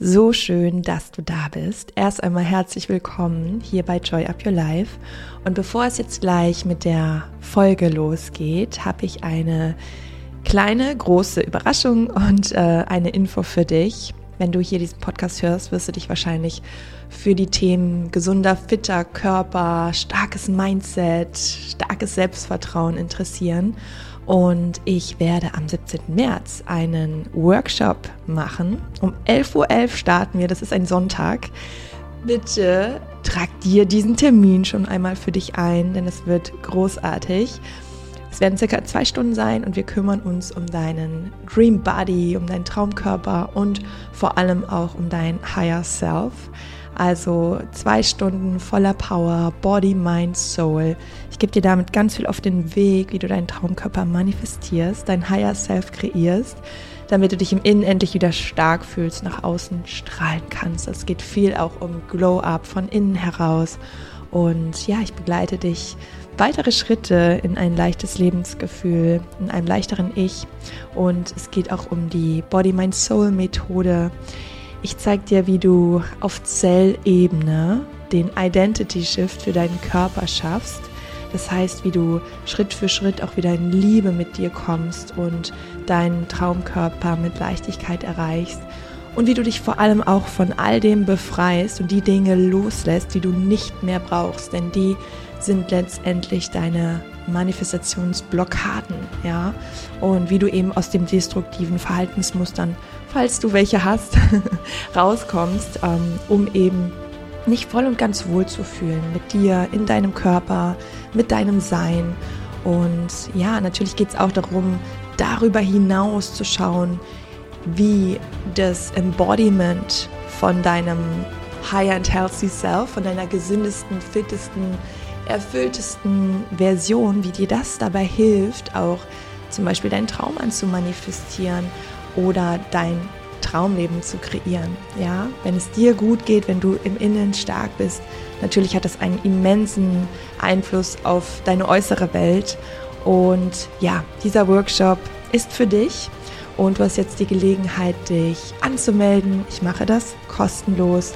So schön, dass du da bist. Erst einmal herzlich willkommen hier bei Joy Up Your Life. Und bevor es jetzt gleich mit der Folge losgeht, habe ich eine kleine, große Überraschung und äh, eine Info für dich. Wenn du hier diesen Podcast hörst, wirst du dich wahrscheinlich für die Themen gesunder, fitter Körper, starkes Mindset, starkes Selbstvertrauen interessieren. Und ich werde am 17. März einen Workshop machen. Um 11.11 Uhr .11 starten wir, das ist ein Sonntag. Bitte trag dir diesen Termin schon einmal für dich ein, denn es wird großartig. Es werden circa zwei Stunden sein und wir kümmern uns um deinen Dream Body, um deinen Traumkörper und vor allem auch um dein Higher Self. Also zwei Stunden voller Power, Body, Mind, Soul. Ich gebe dir damit ganz viel auf den Weg, wie du deinen Traumkörper manifestierst, dein Higher Self kreierst, damit du dich im Innen endlich wieder stark fühlst, nach außen strahlen kannst. Es geht viel auch um Glow-Up von innen heraus. Und ja, ich begleite dich weitere Schritte in ein leichtes Lebensgefühl, in einem leichteren Ich. Und es geht auch um die Body-Mind-Soul-Methode ich zeige dir, wie du auf Zellebene den Identity Shift für deinen Körper schaffst. Das heißt, wie du Schritt für Schritt auch wieder in Liebe mit dir kommst und deinen Traumkörper mit Leichtigkeit erreichst. Und wie du dich vor allem auch von all dem befreist und die Dinge loslässt, die du nicht mehr brauchst. Denn die sind letztendlich deine Manifestationsblockaden, ja. Und wie du eben aus dem destruktiven Verhaltensmustern falls du welche hast, rauskommst, ähm, um eben nicht voll und ganz wohl zu fühlen mit dir, in deinem Körper, mit deinem Sein. Und ja, natürlich geht es auch darum, darüber hinaus zu schauen, wie das Embodiment von deinem High and Healthy Self, von deiner gesündesten, fittesten, erfülltesten Version, wie dir das dabei hilft, auch zum Beispiel deinen Traum anzumanifestieren oder dein Traumleben zu kreieren. Ja, wenn es dir gut geht, wenn du im Innen stark bist, natürlich hat das einen immensen Einfluss auf deine äußere Welt. Und ja, dieser Workshop ist für dich und du hast jetzt die Gelegenheit, dich anzumelden. Ich mache das kostenlos.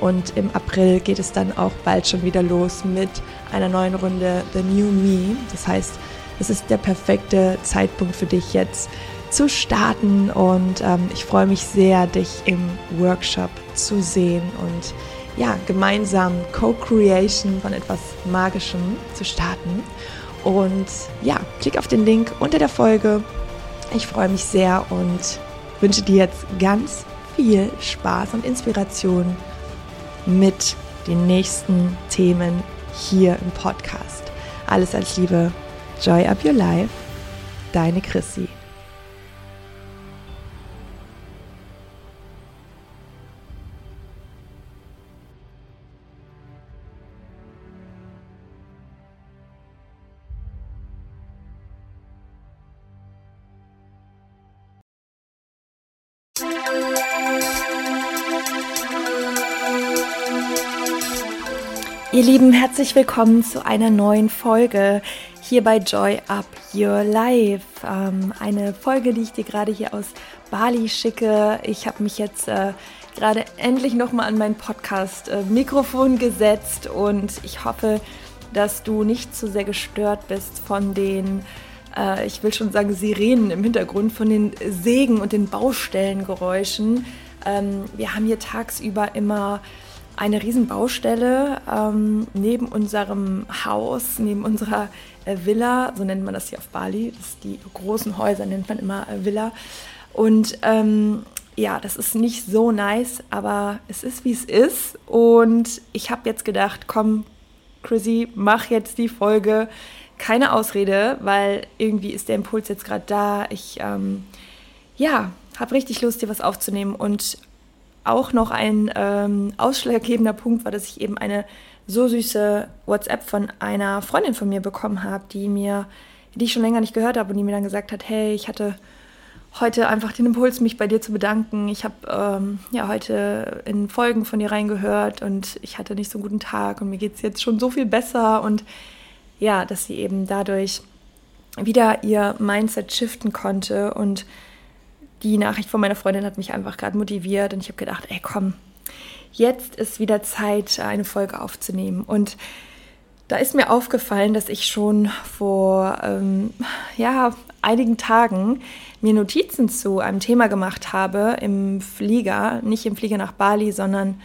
Und im April geht es dann auch bald schon wieder los mit einer neuen Runde The New Me. Das heißt, es ist der perfekte Zeitpunkt für dich jetzt zu starten und ähm, ich freue mich sehr, dich im Workshop zu sehen und ja, gemeinsam Co-Creation von etwas Magischem zu starten. Und ja, klick auf den Link unter der Folge. Ich freue mich sehr und wünsche dir jetzt ganz viel Spaß und Inspiration mit den nächsten Themen hier im Podcast. Alles als Liebe. Joy up your life. Deine Chrissy. Ihr Lieben, herzlich willkommen zu einer neuen Folge hier bei Joy Up Your Life. Ähm, eine Folge, die ich dir gerade hier aus Bali schicke. Ich habe mich jetzt äh, gerade endlich nochmal an mein Podcast-Mikrofon äh, gesetzt und ich hoffe, dass du nicht zu sehr gestört bist von den, äh, ich will schon sagen, Sirenen im Hintergrund, von den Sägen und den Baustellengeräuschen. Ähm, wir haben hier tagsüber immer eine Riesenbaustelle ähm, neben unserem Haus, neben unserer äh, Villa, so nennt man das hier auf Bali. Das die großen Häuser nennt man immer äh, Villa. Und ähm, ja, das ist nicht so nice, aber es ist wie es ist. Und ich habe jetzt gedacht, komm, Chrissy, mach jetzt die Folge. Keine Ausrede, weil irgendwie ist der Impuls jetzt gerade da. Ich ähm, ja, habe richtig Lust, dir was aufzunehmen und auch noch ein ähm, ausschlaggebender Punkt war, dass ich eben eine so süße WhatsApp von einer Freundin von mir bekommen habe, die mir, die ich schon länger nicht gehört habe und die mir dann gesagt hat, hey, ich hatte heute einfach den Impuls, mich bei dir zu bedanken. Ich habe ähm, ja heute in Folgen von dir reingehört und ich hatte nicht so einen guten Tag und mir geht es jetzt schon so viel besser und ja, dass sie eben dadurch wieder ihr Mindset shiften konnte und die Nachricht von meiner Freundin hat mich einfach gerade motiviert und ich habe gedacht, ey komm, jetzt ist wieder Zeit, eine Folge aufzunehmen. Und da ist mir aufgefallen, dass ich schon vor ähm, ja, einigen Tagen mir Notizen zu einem Thema gemacht habe im Flieger, nicht im Flieger nach Bali, sondern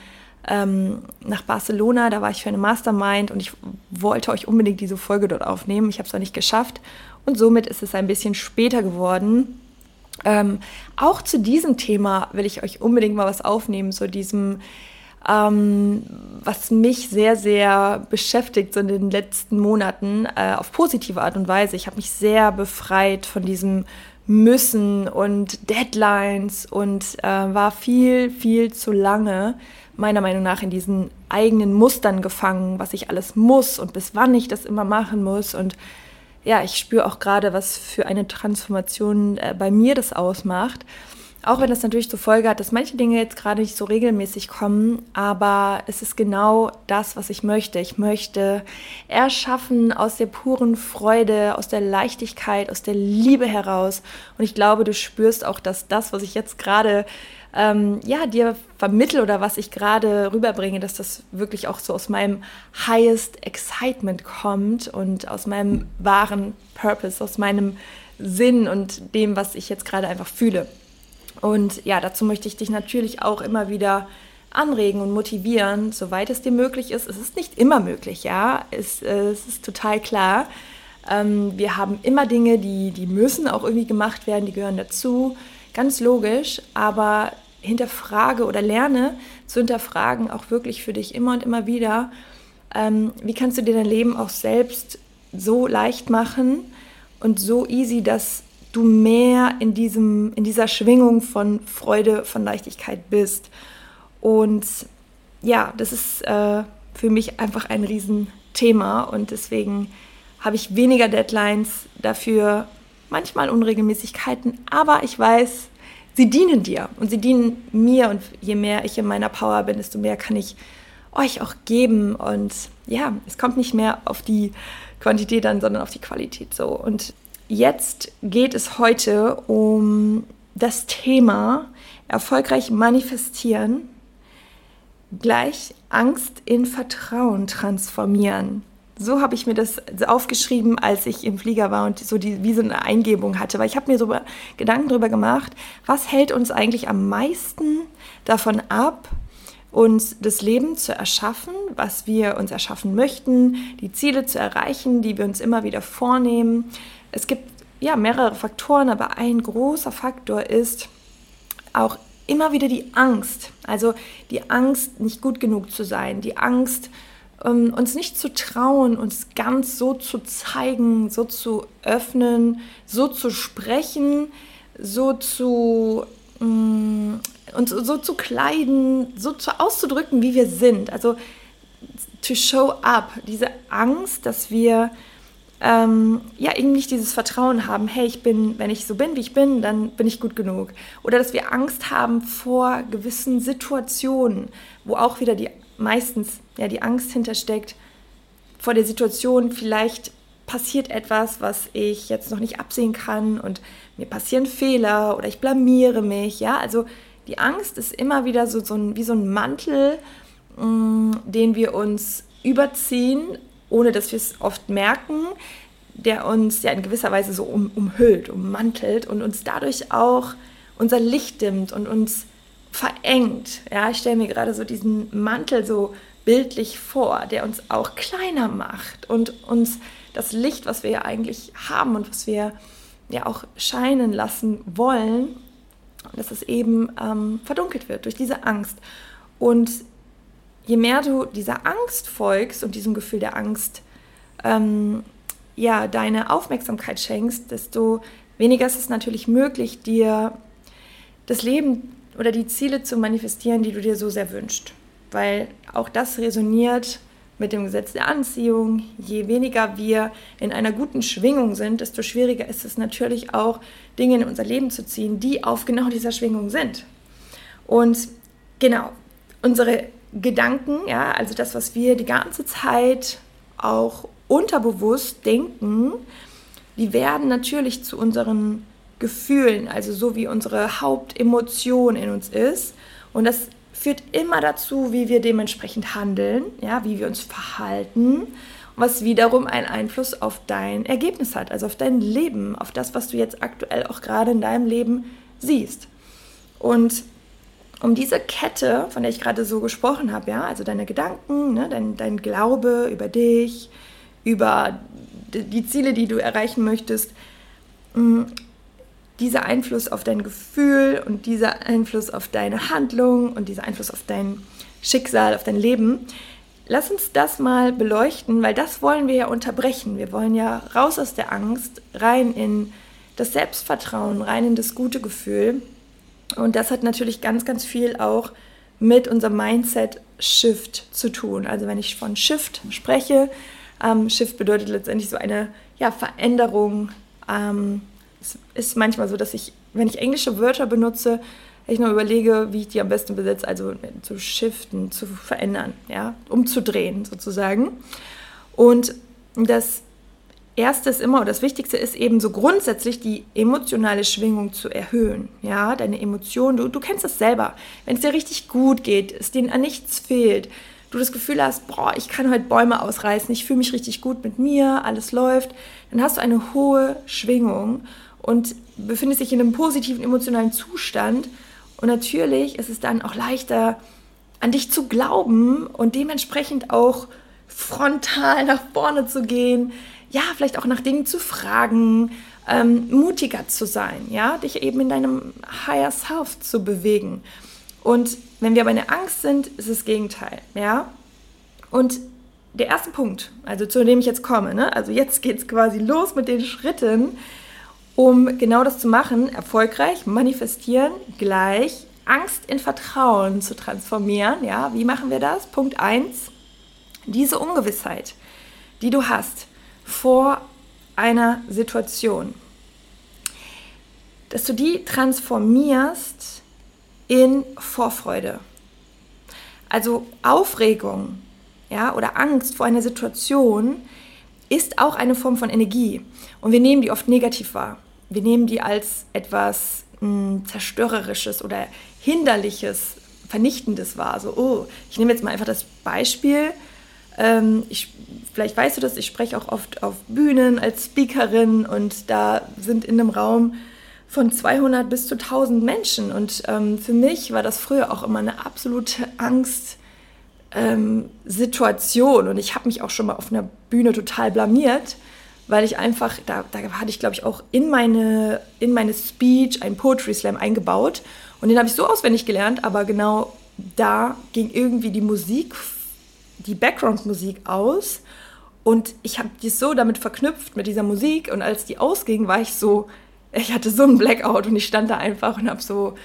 ähm, nach Barcelona. Da war ich für eine Mastermind und ich wollte euch unbedingt diese Folge dort aufnehmen. Ich habe es auch nicht geschafft und somit ist es ein bisschen später geworden. Ähm, auch zu diesem Thema will ich euch unbedingt mal was aufnehmen, so diesem ähm, was mich sehr, sehr beschäftigt so in den letzten Monaten äh, auf positive Art und Weise. Ich habe mich sehr befreit von diesem Müssen und Deadlines und äh, war viel, viel zu lange meiner Meinung nach in diesen eigenen Mustern gefangen, was ich alles muss und bis wann ich das immer machen muss. Und ja, ich spüre auch gerade, was für eine Transformation äh, bei mir das ausmacht. Auch wenn das natürlich zur Folge hat, dass manche Dinge jetzt gerade nicht so regelmäßig kommen, aber es ist genau das, was ich möchte. Ich möchte erschaffen aus der puren Freude, aus der Leichtigkeit, aus der Liebe heraus. Und ich glaube, du spürst auch, dass das, was ich jetzt gerade ähm, ja, dir vermittle oder was ich gerade rüberbringe, dass das wirklich auch so aus meinem highest excitement kommt und aus meinem wahren Purpose, aus meinem Sinn und dem, was ich jetzt gerade einfach fühle. Und ja, dazu möchte ich dich natürlich auch immer wieder anregen und motivieren, soweit es dir möglich ist. Es ist nicht immer möglich, ja, es, äh, es ist total klar. Ähm, wir haben immer Dinge, die, die müssen auch irgendwie gemacht werden, die gehören dazu, ganz logisch, aber hinterfrage oder lerne zu hinterfragen, auch wirklich für dich immer und immer wieder, ähm, wie kannst du dir dein Leben auch selbst so leicht machen und so easy, dass du mehr in, diesem, in dieser Schwingung von Freude, von Leichtigkeit bist. Und ja, das ist äh, für mich einfach ein Riesenthema und deswegen habe ich weniger Deadlines, dafür manchmal Unregelmäßigkeiten, aber ich weiß, sie dienen dir und sie dienen mir und je mehr ich in meiner Power bin, desto mehr kann ich euch auch geben und ja, es kommt nicht mehr auf die Quantität an, sondern auf die Qualität so und Jetzt geht es heute um das Thema erfolgreich manifestieren, gleich Angst in Vertrauen transformieren. So habe ich mir das aufgeschrieben, als ich im Flieger war und so die, wie so eine Eingebung hatte. Weil ich habe mir so Gedanken darüber gemacht, was hält uns eigentlich am meisten davon ab, uns das Leben zu erschaffen, was wir uns erschaffen möchten, die Ziele zu erreichen, die wir uns immer wieder vornehmen, es gibt ja mehrere Faktoren, aber ein großer Faktor ist auch immer wieder die Angst. Also die Angst, nicht gut genug zu sein, die Angst, ähm, uns nicht zu trauen, uns ganz so zu zeigen, so zu öffnen, so zu sprechen, so zu ähm, uns so zu kleiden, so zu auszudrücken, wie wir sind. Also to show up, diese Angst, dass wir ähm, ja, irgendwie nicht dieses Vertrauen haben, hey, ich bin, wenn ich so bin, wie ich bin, dann bin ich gut genug. Oder dass wir Angst haben vor gewissen Situationen, wo auch wieder die meistens ja, die Angst hintersteckt, vor der Situation, vielleicht passiert etwas, was ich jetzt noch nicht absehen kann und mir passieren Fehler oder ich blamiere mich, ja, also die Angst ist immer wieder so, so ein, wie so ein Mantel, mh, mm, den wir uns überziehen ohne dass wir es oft merken, der uns ja in gewisser Weise so um, umhüllt, ummantelt und uns dadurch auch unser Licht dimmt und uns verengt. Ja, ich stelle mir gerade so diesen Mantel so bildlich vor, der uns auch kleiner macht und uns das Licht, was wir ja eigentlich haben und was wir ja auch scheinen lassen wollen, dass es eben ähm, verdunkelt wird durch diese Angst. Und je mehr du dieser Angst folgst und diesem Gefühl der Angst ähm, ja, deine Aufmerksamkeit schenkst, desto weniger ist es natürlich möglich, dir das Leben oder die Ziele zu manifestieren, die du dir so sehr wünschst. Weil auch das resoniert mit dem Gesetz der Anziehung. Je weniger wir in einer guten Schwingung sind, desto schwieriger ist es natürlich auch, Dinge in unser Leben zu ziehen, die auf genau dieser Schwingung sind. Und genau, unsere Gedanken, ja, also das, was wir die ganze Zeit auch unterbewusst denken, die werden natürlich zu unseren Gefühlen, also so wie unsere Hauptemotion in uns ist. Und das führt immer dazu, wie wir dementsprechend handeln, ja, wie wir uns verhalten, was wiederum einen Einfluss auf dein Ergebnis hat, also auf dein Leben, auf das, was du jetzt aktuell auch gerade in deinem Leben siehst. Und um diese Kette, von der ich gerade so gesprochen habe, ja, also deine Gedanken, ne, dein, dein Glaube über dich, über die Ziele, die du erreichen möchtest, mm, dieser Einfluss auf dein Gefühl und dieser Einfluss auf deine Handlung und dieser Einfluss auf dein Schicksal, auf dein Leben, lass uns das mal beleuchten, weil das wollen wir ja unterbrechen. Wir wollen ja raus aus der Angst, rein in das Selbstvertrauen, rein in das gute Gefühl. Und das hat natürlich ganz, ganz viel auch mit unserem Mindset-Shift zu tun. Also wenn ich von Shift spreche, ähm, Shift bedeutet letztendlich so eine ja, Veränderung. Ähm, es ist manchmal so, dass ich, wenn ich englische Wörter benutze, ich nur überlege, wie ich die am besten besetze, also zu shiften, zu verändern, ja, umzudrehen sozusagen. Und das Erste ist immer, oder das Wichtigste ist eben so grundsätzlich die emotionale Schwingung zu erhöhen. Ja, deine Emotionen, du, du kennst das selber. Wenn es dir richtig gut geht, es dir an nichts fehlt, du das Gefühl hast, boah, ich kann heute Bäume ausreißen, ich fühle mich richtig gut mit mir, alles läuft, dann hast du eine hohe Schwingung und befindest dich in einem positiven emotionalen Zustand. Und natürlich ist es dann auch leichter, an dich zu glauben und dementsprechend auch frontal nach vorne zu gehen, ja, vielleicht auch nach Dingen zu fragen, ähm, mutiger zu sein, ja, dich eben in deinem Higher Self zu bewegen. Und wenn wir aber in der Angst sind, ist es das Gegenteil, ja. Und der erste Punkt, also zu dem ich jetzt komme, ne? also jetzt geht es quasi los mit den Schritten, um genau das zu machen, erfolgreich manifestieren, gleich Angst in Vertrauen zu transformieren. Ja, wie machen wir das? Punkt 1, diese Ungewissheit, die du hast, vor einer Situation. Dass du die transformierst in Vorfreude. Also Aufregung ja, oder Angst vor einer Situation ist auch eine Form von Energie. Und wir nehmen die oft negativ wahr. Wir nehmen die als etwas mh, hm, Zerstörerisches oder Hinderliches, Vernichtendes wahr. So, oh, ich nehme jetzt mal einfach das Beispiel. Ähm, ich vielleicht weißt du das, ich spreche auch oft auf Bühnen als Speakerin und da sind in einem Raum von 200 bis zu 1000 Menschen. Und ähm, für mich war das früher auch immer eine absolute Angstsituation. Ähm, und ich habe mich auch schon mal auf einer Bühne total blamiert, weil ich einfach, da, da hatte ich glaube ich auch in meine, in meine Speech einen Poetry Slam eingebaut. Und den habe ich so auswendig gelernt, aber genau da ging irgendwie die Musik die Background-Musik aus und ich habe die so damit verknüpft mit dieser Musik und als die ausging, war ich so, ich hatte so einen Blackout und ich stand da einfach und habe so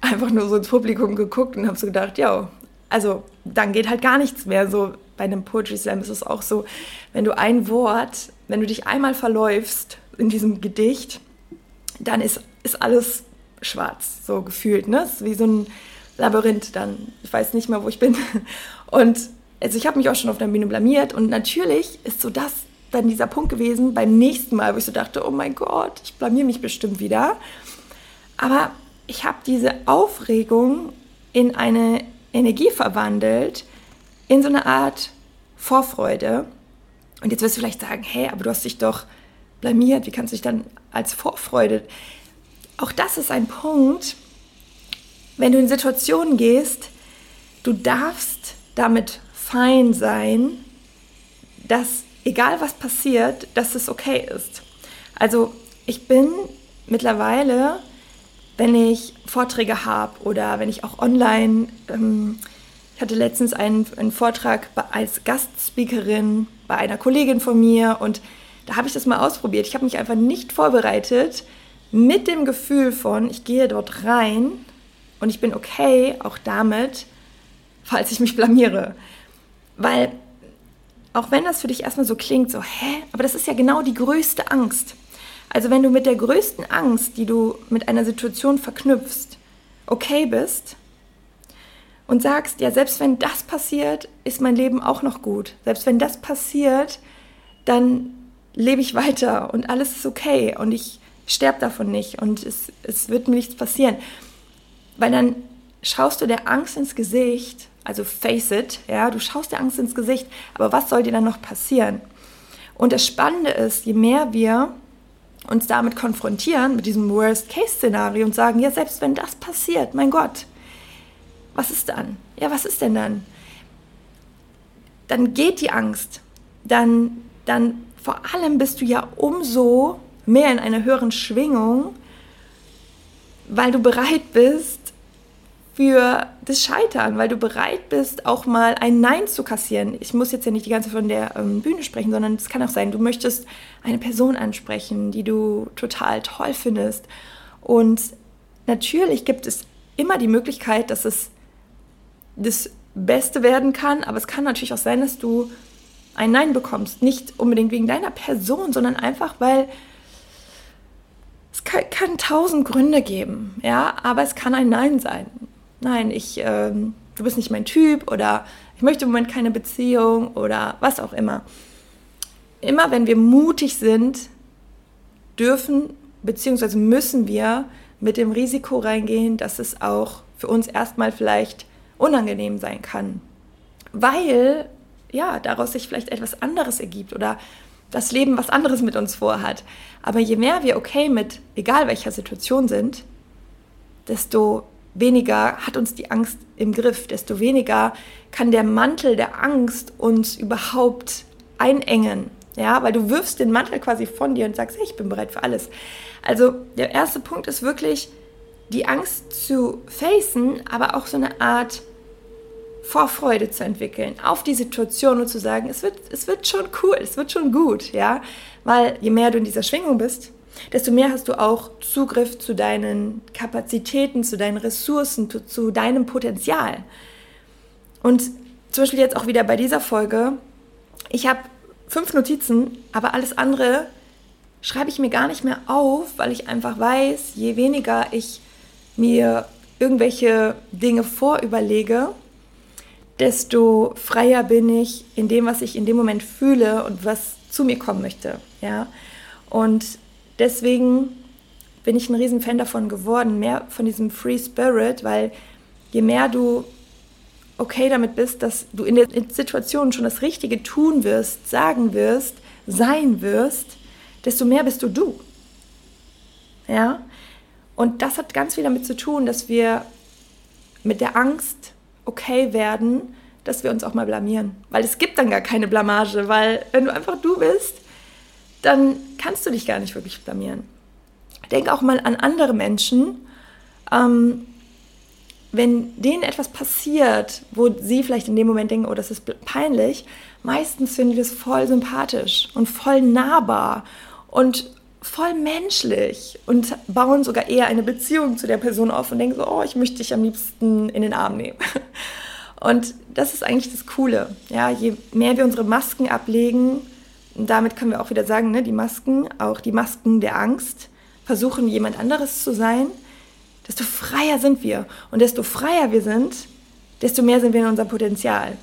einfach nur so ins Publikum geguckt und habe so gedacht, ja, also dann geht halt gar nichts mehr. So bei einem Poetry Slam ist es auch so, wenn du ein Wort, wenn du dich einmal verläufst in diesem Gedicht, dann ist, ist alles schwarz, so gefühlt, ne? Ist wie so ein Labyrinth dann. Ich weiß nicht mehr, wo ich bin. Und also ich habe mich auch schon auf der Bühne blamiert und natürlich ist so das dann dieser Punkt gewesen beim nächsten Mal, wo ich so dachte, oh mein Gott, ich blamier mich bestimmt wieder. Aber ich habe diese Aufregung in eine Energie verwandelt, in so eine Art Vorfreude. Und jetzt wirst du vielleicht sagen, hey, aber du hast dich doch blamiert, wie kannst du dich dann als Vorfreude? Auch das ist ein Punkt, wenn du in Situationen gehst, du darfst damit fein sein, dass egal was passiert, dass es okay ist. Also ich bin mittlerweile, wenn ich Vorträge habe oder wenn ich auch online, ähm, hatte letztens einen, einen Vortrag als Gastspeakerin bei einer Kollegin von mir und da habe ich das mal ausprobiert. Ich habe mich einfach nicht vorbereitet mit dem Gefühl von, ich gehe dort rein und ich bin okay auch damit, falls ich mich blamiere. Weil auch wenn das für dich erstmal so klingt, so, hä, aber das ist ja genau die größte Angst. Also wenn du mit der größten Angst, die du mit einer Situation verknüpfst, okay bist und sagst, ja, selbst wenn das passiert, ist mein Leben auch noch gut. Selbst wenn das passiert, dann lebe ich weiter und alles ist okay und ich sterbe davon nicht und es, es wird mir nichts passieren. Weil dann schaust du der Angst ins Gesicht, also face it, ja, du schaust der Angst ins Gesicht, aber was soll dir dann noch passieren? Und das Spannende ist, je mehr wir uns damit konfrontieren, mit diesem Worst-Case-Szenario und sagen, ja, selbst wenn das passiert, mein Gott, was ist dann? Ja, was ist denn dann? Dann geht die Angst. Dann, dann vor allem bist du ja umso mehr in einer höheren Schwingung, weil du bereit bist für das Scheitern, weil du bereit bist, auch mal ein Nein zu kassieren. Ich muss jetzt ja nicht die ganze von der ähm, Bühne sprechen, sondern es kann auch sein, du möchtest eine Person ansprechen, die du total toll findest. Und natürlich gibt es immer die Möglichkeit, dass es das Beste werden kann, aber es kann natürlich auch sein, dass du ein Nein bekommst. Nicht unbedingt wegen deiner Person, sondern einfach, weil es kann, kann tausend Gründe geben, ja, aber es kann ein Nein sein nein, ich, äh, du bist nicht mein Typ oder ich möchte im Moment keine Beziehung oder was auch immer. Immer wenn wir mutig sind, dürfen bzw. müssen wir mit dem Risiko reingehen, dass es auch für uns erstmal vielleicht unangenehm sein kann. Weil ja, daraus sich vielleicht etwas anderes ergibt oder das Leben was anderes mit uns vorhat. Aber je mehr wir okay mit egal welcher Situation sind, desto weniger hat uns die Angst im Griff, desto weniger kann der Mantel der Angst uns überhaupt einengen. Ja, weil du wirfst den Mantel quasi von dir und sagst, hey, ich bin bereit für alles. Also der erste Punkt ist wirklich, die Angst zu facen, aber auch so eine Art Vorfreude zu entwickeln auf die Situation und zu sagen, es wird, es wird schon cool, es wird schon gut, ja. Weil je mehr du in dieser Schwingung bist, desto mehr hast du auch Zugriff zu deinen Kapazitäten, zu deinen Ressourcen, zu, zu deinem Potenzial. Und zum Beispiel jetzt auch wieder bei dieser Folge, ich habe fünf Notizen, aber alles andere schreibe ich mir gar nicht mehr auf, weil ich einfach weiß, je weniger ich mir irgendwelche Dinge vorüberlege, desto freier bin ich in dem, was ich in dem Moment fühle und was zu mir kommen möchte. Ja? Und deswegen bin ich ein Riesenfan davon geworden, mehr von diesem Free Spirit, weil je mehr du okay damit bist, dass du in der Situation schon das Richtige tun wirst, sagen wirst, sein wirst, desto mehr bist du du. Ja? Und das hat ganz viel damit zu tun, dass wir mit der Angst okay werden, dass wir uns auch mal blamieren. Weil es gibt dann gar keine Blamage, weil wenn du einfach du bist, dann kannst du dich gar nicht wirklich blamieren. Denk auch mal an andere Menschen. Ähm, wenn denen etwas passiert, wo sie vielleicht in dem Moment denken, oh, das ist peinlich, meistens finden wir es voll sympathisch und voll nahbar und voll menschlich und bauen sogar eher eine Beziehung zu der Person auf und denken so, oh, ich möchte dich am liebsten in den Arm nehmen. Und das ist eigentlich das Coole. Ja, je mehr wir unsere Masken ablegen, und damit können wir auch wieder sagen, ne, die Masken, auch die Masken der Angst, versuchen jemand anderes zu sein, desto freier sind wir. Und desto freier wir sind, desto mehr sind wir in unserem Potenzial.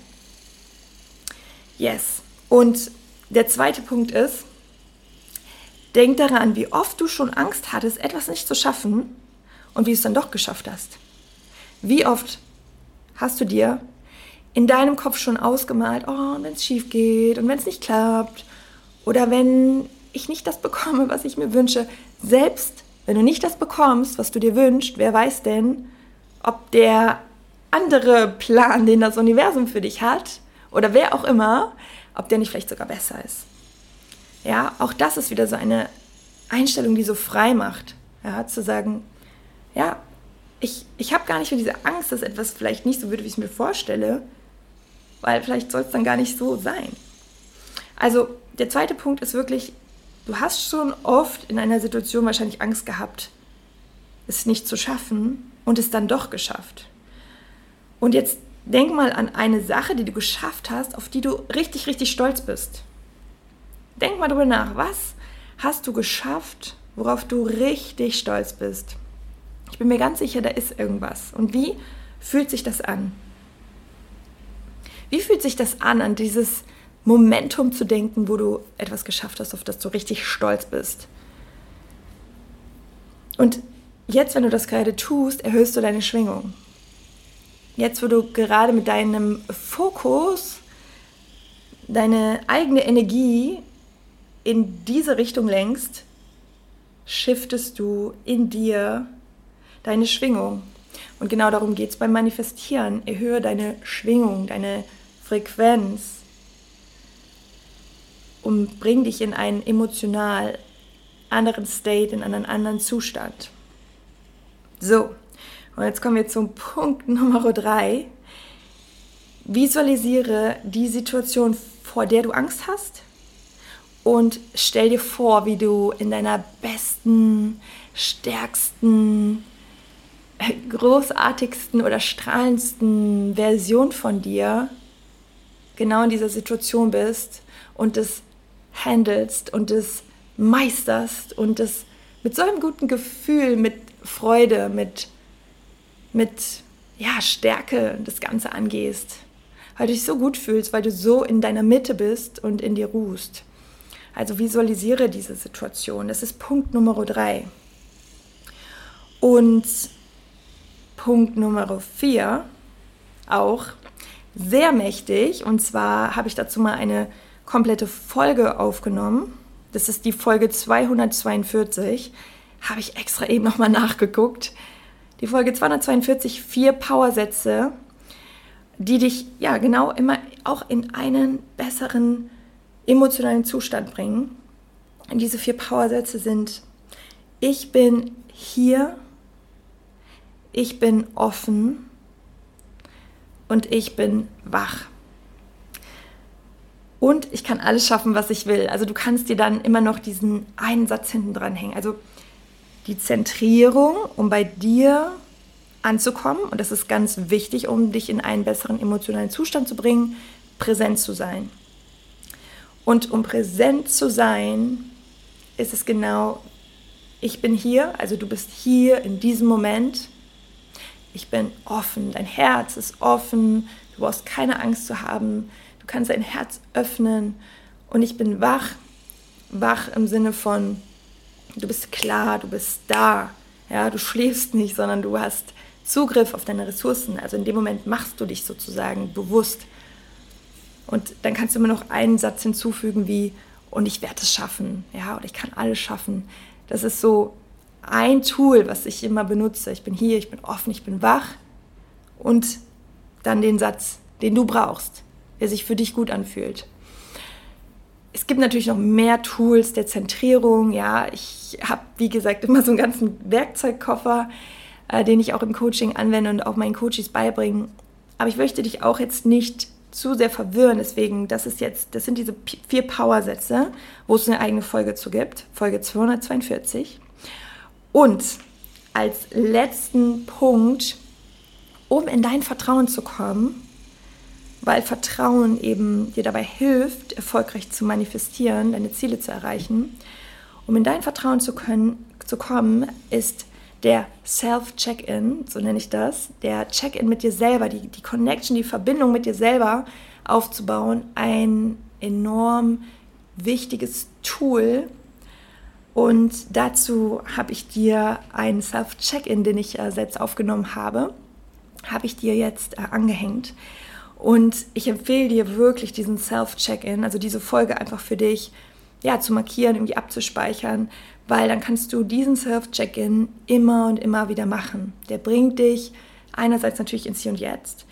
Yes. Und der zweite Punkt ist, denk daran, wie oft du schon Angst hattest, etwas nicht zu schaffen und wie du es dann doch geschafft hast. Wie oft hast du dir in deinem Kopf schon ausgemalt, oh, wenn es schief geht und wenn es nicht klappt oder wenn ich nicht das bekomme, was ich mir wünsche. Selbst wenn du nicht das bekommst, was du dir wünschst, wer weiß denn, ob der andere Plan, den das Universum für dich hat, oder wer auch immer, ob der nicht vielleicht sogar besser ist. Ja, auch das ist wieder so eine Einstellung, die so frei macht. Ja, zu sagen, ja, ich, ich habe gar nicht mehr diese Angst, dass etwas vielleicht nicht so wird, wie ich es mir vorstelle, weil vielleicht soll es dann gar nicht so sein. Also der zweite Punkt ist wirklich, du hast schon oft in einer Situation wahrscheinlich Angst gehabt, es nicht zu schaffen und es dann doch geschafft. Und jetzt denk mal an eine Sache, die du geschafft hast, auf die du richtig, richtig stolz bist. Denk mal drüber nach, was hast du geschafft, worauf du richtig stolz bist? Ich bin mir ganz sicher, da ist irgendwas. Und wie fühlt sich das an? Wie fühlt sich das an, an dieses Momentum zu denken, wo du etwas geschafft hast, auf das du richtig stolz bist. Und jetzt, wenn du das gerade tust, erhöhst du deine Schwingung. Jetzt, wo du gerade mit deinem Fokus deine eigene Energie in diese Richtung lenkst, shiftest du in dir deine Schwingung. Und genau darum geht es beim Manifestieren. Erhöhe deine Schwingung, deine Frequenz und bring dich in einen emotional anderen State, in einen anderen Zustand. So, und jetzt kommen wir zum Punkt Nummer drei. Visualisiere die Situation, vor der du Angst hast und stell dir vor, wie du in deiner besten, stärksten, großartigsten oder strahlendsten Version von dir genau in dieser Situation bist und es handelst und es meisterst und es mit so einem guten Gefühl, mit Freude, mit, mit ja, Stärke das Ganze angehst. Weil du dich so gut fühlst, weil du so in deiner Mitte bist und in dir ruhst. Also visualisiere diese Situation. Das ist Punkt Nummer drei. Und Punkt Nummer vier, auch sehr mächtig. Und zwar habe ich dazu mal eine komplette Folge aufgenommen. Das ist die Folge 242. Habe ich extra eben nochmal nachgeguckt. Die Folge 242, vier Powersätze, die dich ja genau immer auch in einen besseren emotionalen Zustand bringen. Und diese vier Powersätze sind, ich bin hier, ich bin offen und ich bin wach. Und ich kann alles schaffen, was ich will. Also du kannst dir dann immer noch diesen einen Satz hinten dran hängen. Also die Zentrierung, um bei dir anzukommen, und das ist ganz wichtig, um dich in einen besseren emotionalen Zustand zu bringen, präsent zu sein. Und um präsent zu sein, ist es genau, ich bin hier, also du bist hier in diesem Moment. Ich bin offen, dein Herz ist offen, du brauchst keine Angst zu haben, du kannst dein Herz öffnen und ich bin wach, wach im Sinne von, du bist klar, du bist da, ja, du schläfst nicht, sondern du hast Zugriff auf deine Ressourcen. Also in dem Moment machst du dich sozusagen bewusst und dann kannst du immer noch einen Satz hinzufügen wie, und ich werde es schaffen, ja, oder ich kann alles schaffen. Das ist so ein Tool, was ich immer benutze. Ich bin hier, ich bin offen, ich bin wach. Und dann den Satz, den du brauchst, der sich für dich gut anfühlt. Es gibt natürlich noch mehr Tools der Zentrierung. Ja, ich habe, wie gesagt, immer so einen ganzen Werkzeugkoffer, äh, den ich auch im Coaching anwende und auch meinen Coaches beibringe. Aber ich möchte dich auch jetzt nicht zu sehr verwirren. Deswegen, das ist jetzt, das sind diese vier Powersätze, wo es eine eigene Folge zu gibt, Folge 242. Und als letzten Punkt, um in dein Vertrauen zu kommen, weil Vertrauen eben dir dabei hilft, erfolgreich zu manifestieren, deine Ziele zu erreichen. Um in dein Vertrauen zu können, zu kommen, ist der Self-Check-In, so nenne ich das, der Check-In mit dir selber, die, die Connection, die Verbindung mit dir selber aufzubauen, ein enorm wichtiges Tool. Und dazu habe ich dir einen Self-Check-In, den ich äh, selbst aufgenommen habe, habe ich dir jetzt äh, angehängt. Und ich empfehle dir wirklich diesen Self-Check-In, also diese Folge einfach für dich ja, zu markieren, irgendwie abzuspeichern, weil dann kannst du diesen Self-Check-In immer und immer wieder machen. Der bringt dich einerseits natürlich ins Hier und Jetzt,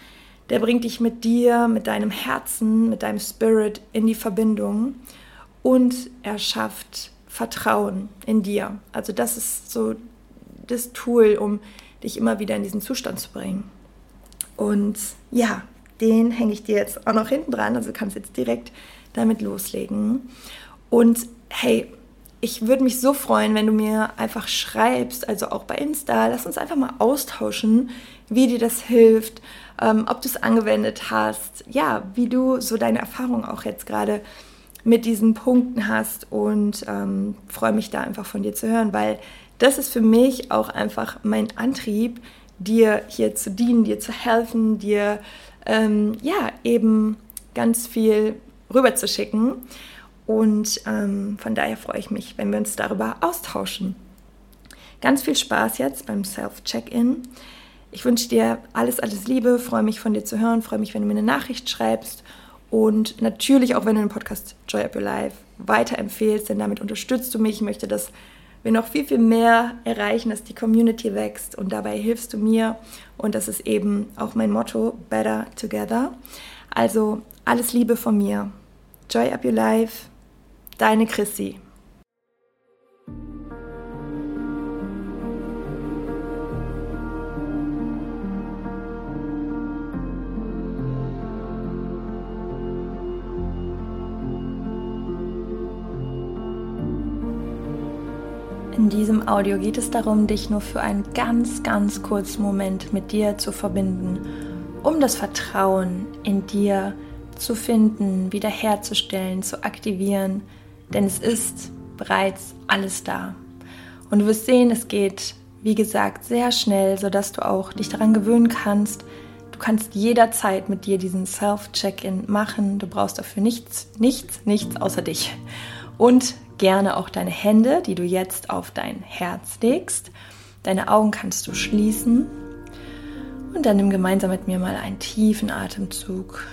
der bringt dich mit dir, mit deinem Herzen, mit deinem Spirit in die Verbindung und er schafft Vertrauen in dir. Also das ist so das Tool, um dich immer wieder in diesen Zustand zu bringen. Und ja, den hänge ich dir jetzt auch noch hinten dran, also du kannst jetzt direkt damit loslegen. Und hey, ich würde mich so freuen, wenn du mir einfach schreibst, also auch bei Insta, lass uns einfach mal austauschen, wie dir das hilft, ähm, ob du es angewendet hast, ja, wie du so deine Erfahrung auch jetzt gerade mit diesen Punkten hast. Und ähm, freue mich da einfach von dir zu hören, weil das ist für mich auch einfach mein Antrieb, dir hier zu dienen, dir zu helfen, dir ähm, ja eben ganz viel rüber zu schicken. Und ähm, von daher freue ich mich, wenn wir uns darüber austauschen. ganz viel Spaß jetzt beim Self-Check-In. Ich wünsche dir alles, alles Liebe, freue mich von dir zu hören, freue mich, wenn du mir eine Nachricht schreibst und natürlich auch, wenn du den Podcast Joy Up Your Life weiterempfehlst, denn damit unterstützt du mich. Ich möchte, dass wir noch viel, viel mehr erreichen, dass die Community wächst und dabei hilfst du mir und das ist eben auch mein Motto, Better Together. Also alles Liebe von mir. Joy Up Your Life, deine Chrissy. In diesem Audio geht es darum, dich nur für einen ganz, ganz kurzen Moment mit dir zu verbinden, um das Vertrauen in dir zu finden, wiederherzustellen, zu aktivieren, denn es ist bereits alles da. Und du wirst sehen, es geht, wie gesagt, sehr schnell, sodass du auch dich daran gewöhnen kannst. Du kannst jederzeit mit dir diesen Self-Check-In machen. Du brauchst dafür nichts, nichts, nichts außer dich. Und gerne auch deine Hände, die du jetzt auf dein Herz legst. Deine Augen kannst du schließen und dann nimm gemeinsam mit mir mal einen tiefen Atemzug.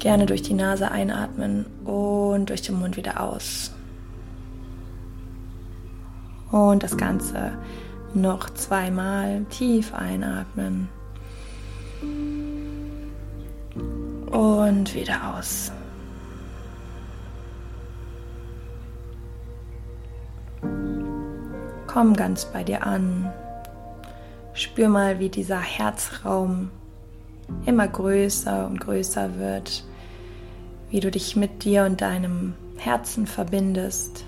Gerne durch die Nase einatmen und durch den Mund wieder aus. Und das Ganze noch zweimal tief einatmen. Und wieder aus. Komm ganz bei dir an. Spür mal, wie dieser Herzraum immer größer und größer wird, wie du dich mit dir und deinem Herzen verbindest.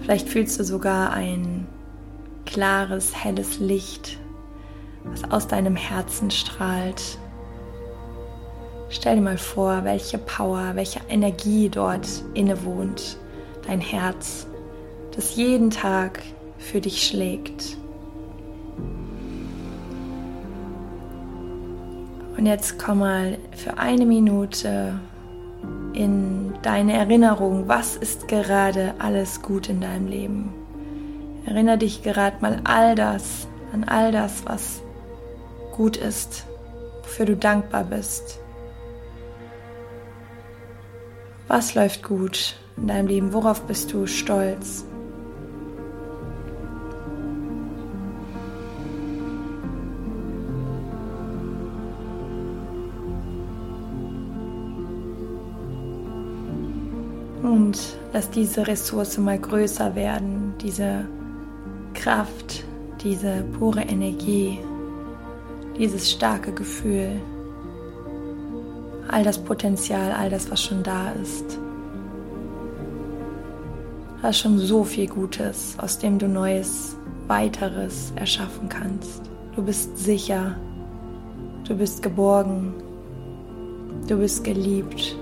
Vielleicht fühlst du sogar ein klares, helles Licht, was aus deinem Herzen strahlt. Stell dir mal vor, welche Power, welche Energie dort innewohnt, dein Herz das jeden Tag für dich schlägt. Und jetzt komm mal für eine Minute in deine Erinnerung, was ist gerade alles gut in deinem Leben. Erinnere dich gerade mal all das, an all das, was gut ist, wofür du dankbar bist. Was läuft gut in deinem Leben? Worauf bist du stolz? Und lass diese Ressource mal größer werden, diese Kraft, diese pure Energie, dieses starke Gefühl, all das Potenzial, all das, was schon da ist. Da ist schon so viel Gutes, aus dem du Neues, weiteres erschaffen kannst. Du bist sicher, du bist geborgen, du bist geliebt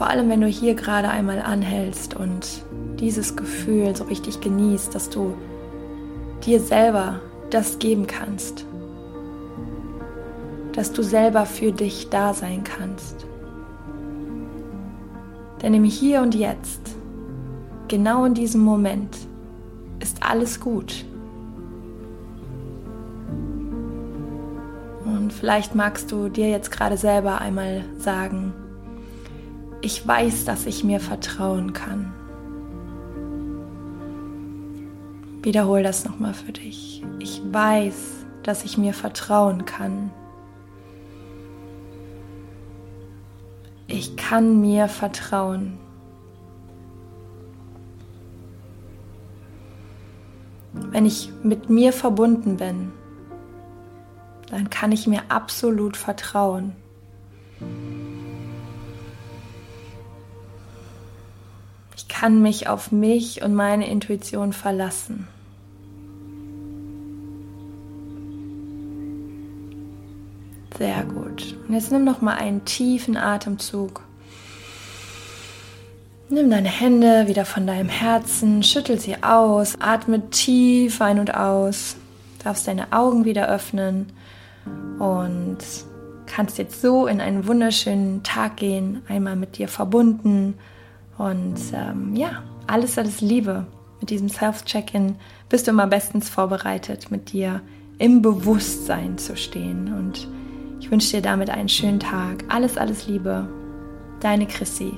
vor allem, wenn du hier gerade einmal anhältst und dieses Gefühl so richtig genießt, dass du dir selber das geben kannst. Dass du selber für dich da sein kannst. Denn im Hier und Jetzt, genau in diesem Moment, ist alles gut. Und vielleicht magst du dir jetzt gerade selber einmal sagen, ich weiß, dass ich mir vertrauen kann. Wiederhol das nochmal für dich. Ich weiß, dass ich mir vertrauen kann. Ich kann mir vertrauen. Wenn ich mit mir verbunden bin, dann kann ich mir absolut vertrauen. Kann mich auf mich und meine Intuition verlassen. Sehr gut. Und jetzt nimm noch mal einen tiefen Atemzug. Nimm deine Hände wieder von deinem Herzen, schüttel sie aus, atme tief ein und aus. Darfst deine Augen wieder öffnen und kannst jetzt so in einen wunderschönen Tag gehen, einmal mit dir verbunden Und ähm, ja, alles, alles Liebe. Mit diesem Self-Check-In bist du immer bestens vorbereitet, mit dir im Bewusstsein zu stehen. Und ich wünsche dir damit einen schönen Tag. Alles, alles Liebe. Deine Chrissy.